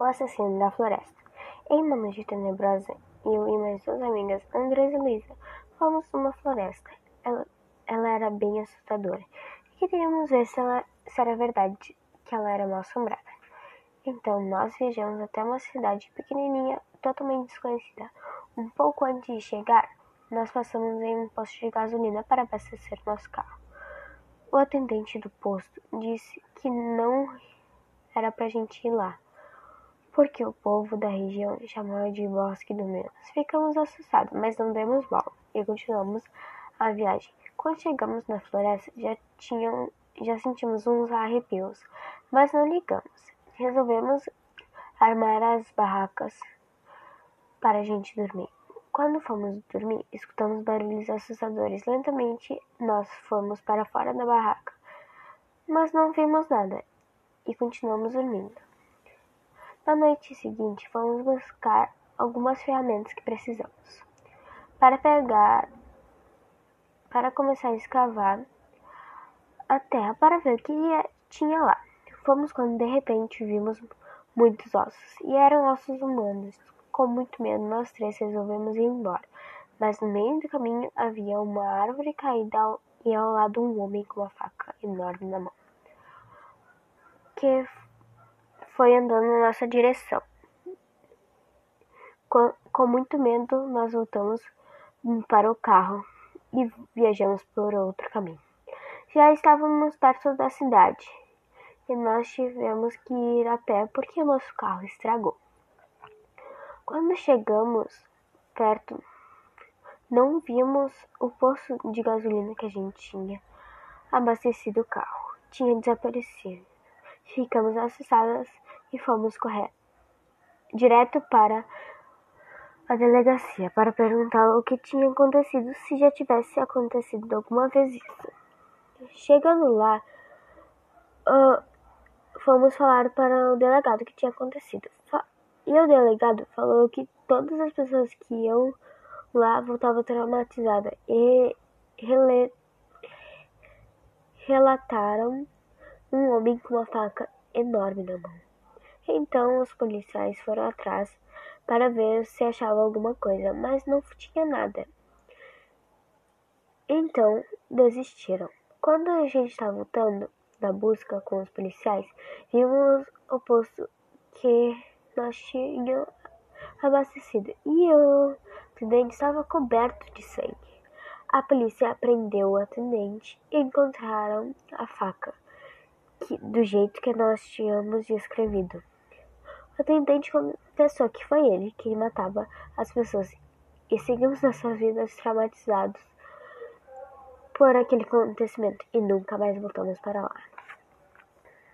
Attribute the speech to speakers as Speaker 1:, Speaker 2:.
Speaker 1: O assassino da floresta. Em uma noite tenebrosa, eu e minhas duas amigas, Andresa e Luísa, fomos numa floresta. Ela, ela era bem assustadora. E queríamos ver se, ela, se era verdade que ela era mal assombrada. Então nós viajamos até uma cidade pequenininha, totalmente desconhecida. Um pouco antes de chegar, nós passamos em um posto de gasolina para abastecer nosso carro. O atendente do posto disse que não era pra gente ir lá, porque o povo da região chamava de Bosque do Menos. Ficamos assustados, mas não demos bola e continuamos a viagem. Quando chegamos na floresta, já, tinham, já sentimos uns arrepios, mas não ligamos. Resolvemos armar as barracas para a gente dormir. Quando fomos dormir, escutamos barulhos assustadores. Lentamente, nós fomos para fora da barraca, mas não vimos nada e continuamos dormindo. Na noite seguinte, fomos buscar algumas ferramentas que precisamos para pegar, para começar a escavar a terra para ver o que tinha lá. Fomos quando de repente vimos muitos ossos e eram ossos humanos. Com muito medo, nós três resolvemos ir embora. Mas no meio do caminho havia uma árvore caída e ao lado um homem com uma faca enorme na mão que foi andando na nossa direção. Com, com muito medo, nós voltamos para o carro e viajamos por outro caminho. Já estávamos perto da cidade e nós tivemos que ir a pé porque o nosso carro estragou. Quando chegamos perto, não vimos o poço de gasolina que a gente tinha abastecido o carro. Tinha desaparecido. Ficamos assustadas e fomos correr direto para a delegacia para perguntar o que tinha acontecido, se já tivesse acontecido alguma vez isso. Chegando lá, uh, fomos falar para o delegado o que tinha acontecido. E o delegado falou que todas as pessoas que iam lá voltavam traumatizadas e relataram um homem com uma faca enorme na mão. Então os policiais foram atrás para ver se achavam alguma coisa, mas não tinha nada. Então desistiram. Quando a gente estava voltando da busca com os policiais, vimos o posto que nós tínhamos abastecido e o atendente estava coberto de sangue. A polícia prendeu o atendente e encontraram a faca que, do jeito que nós tínhamos descrevido. O atendente confessou que foi ele que matava as pessoas e seguimos nossas vidas traumatizados por aquele acontecimento e nunca mais voltamos para lá.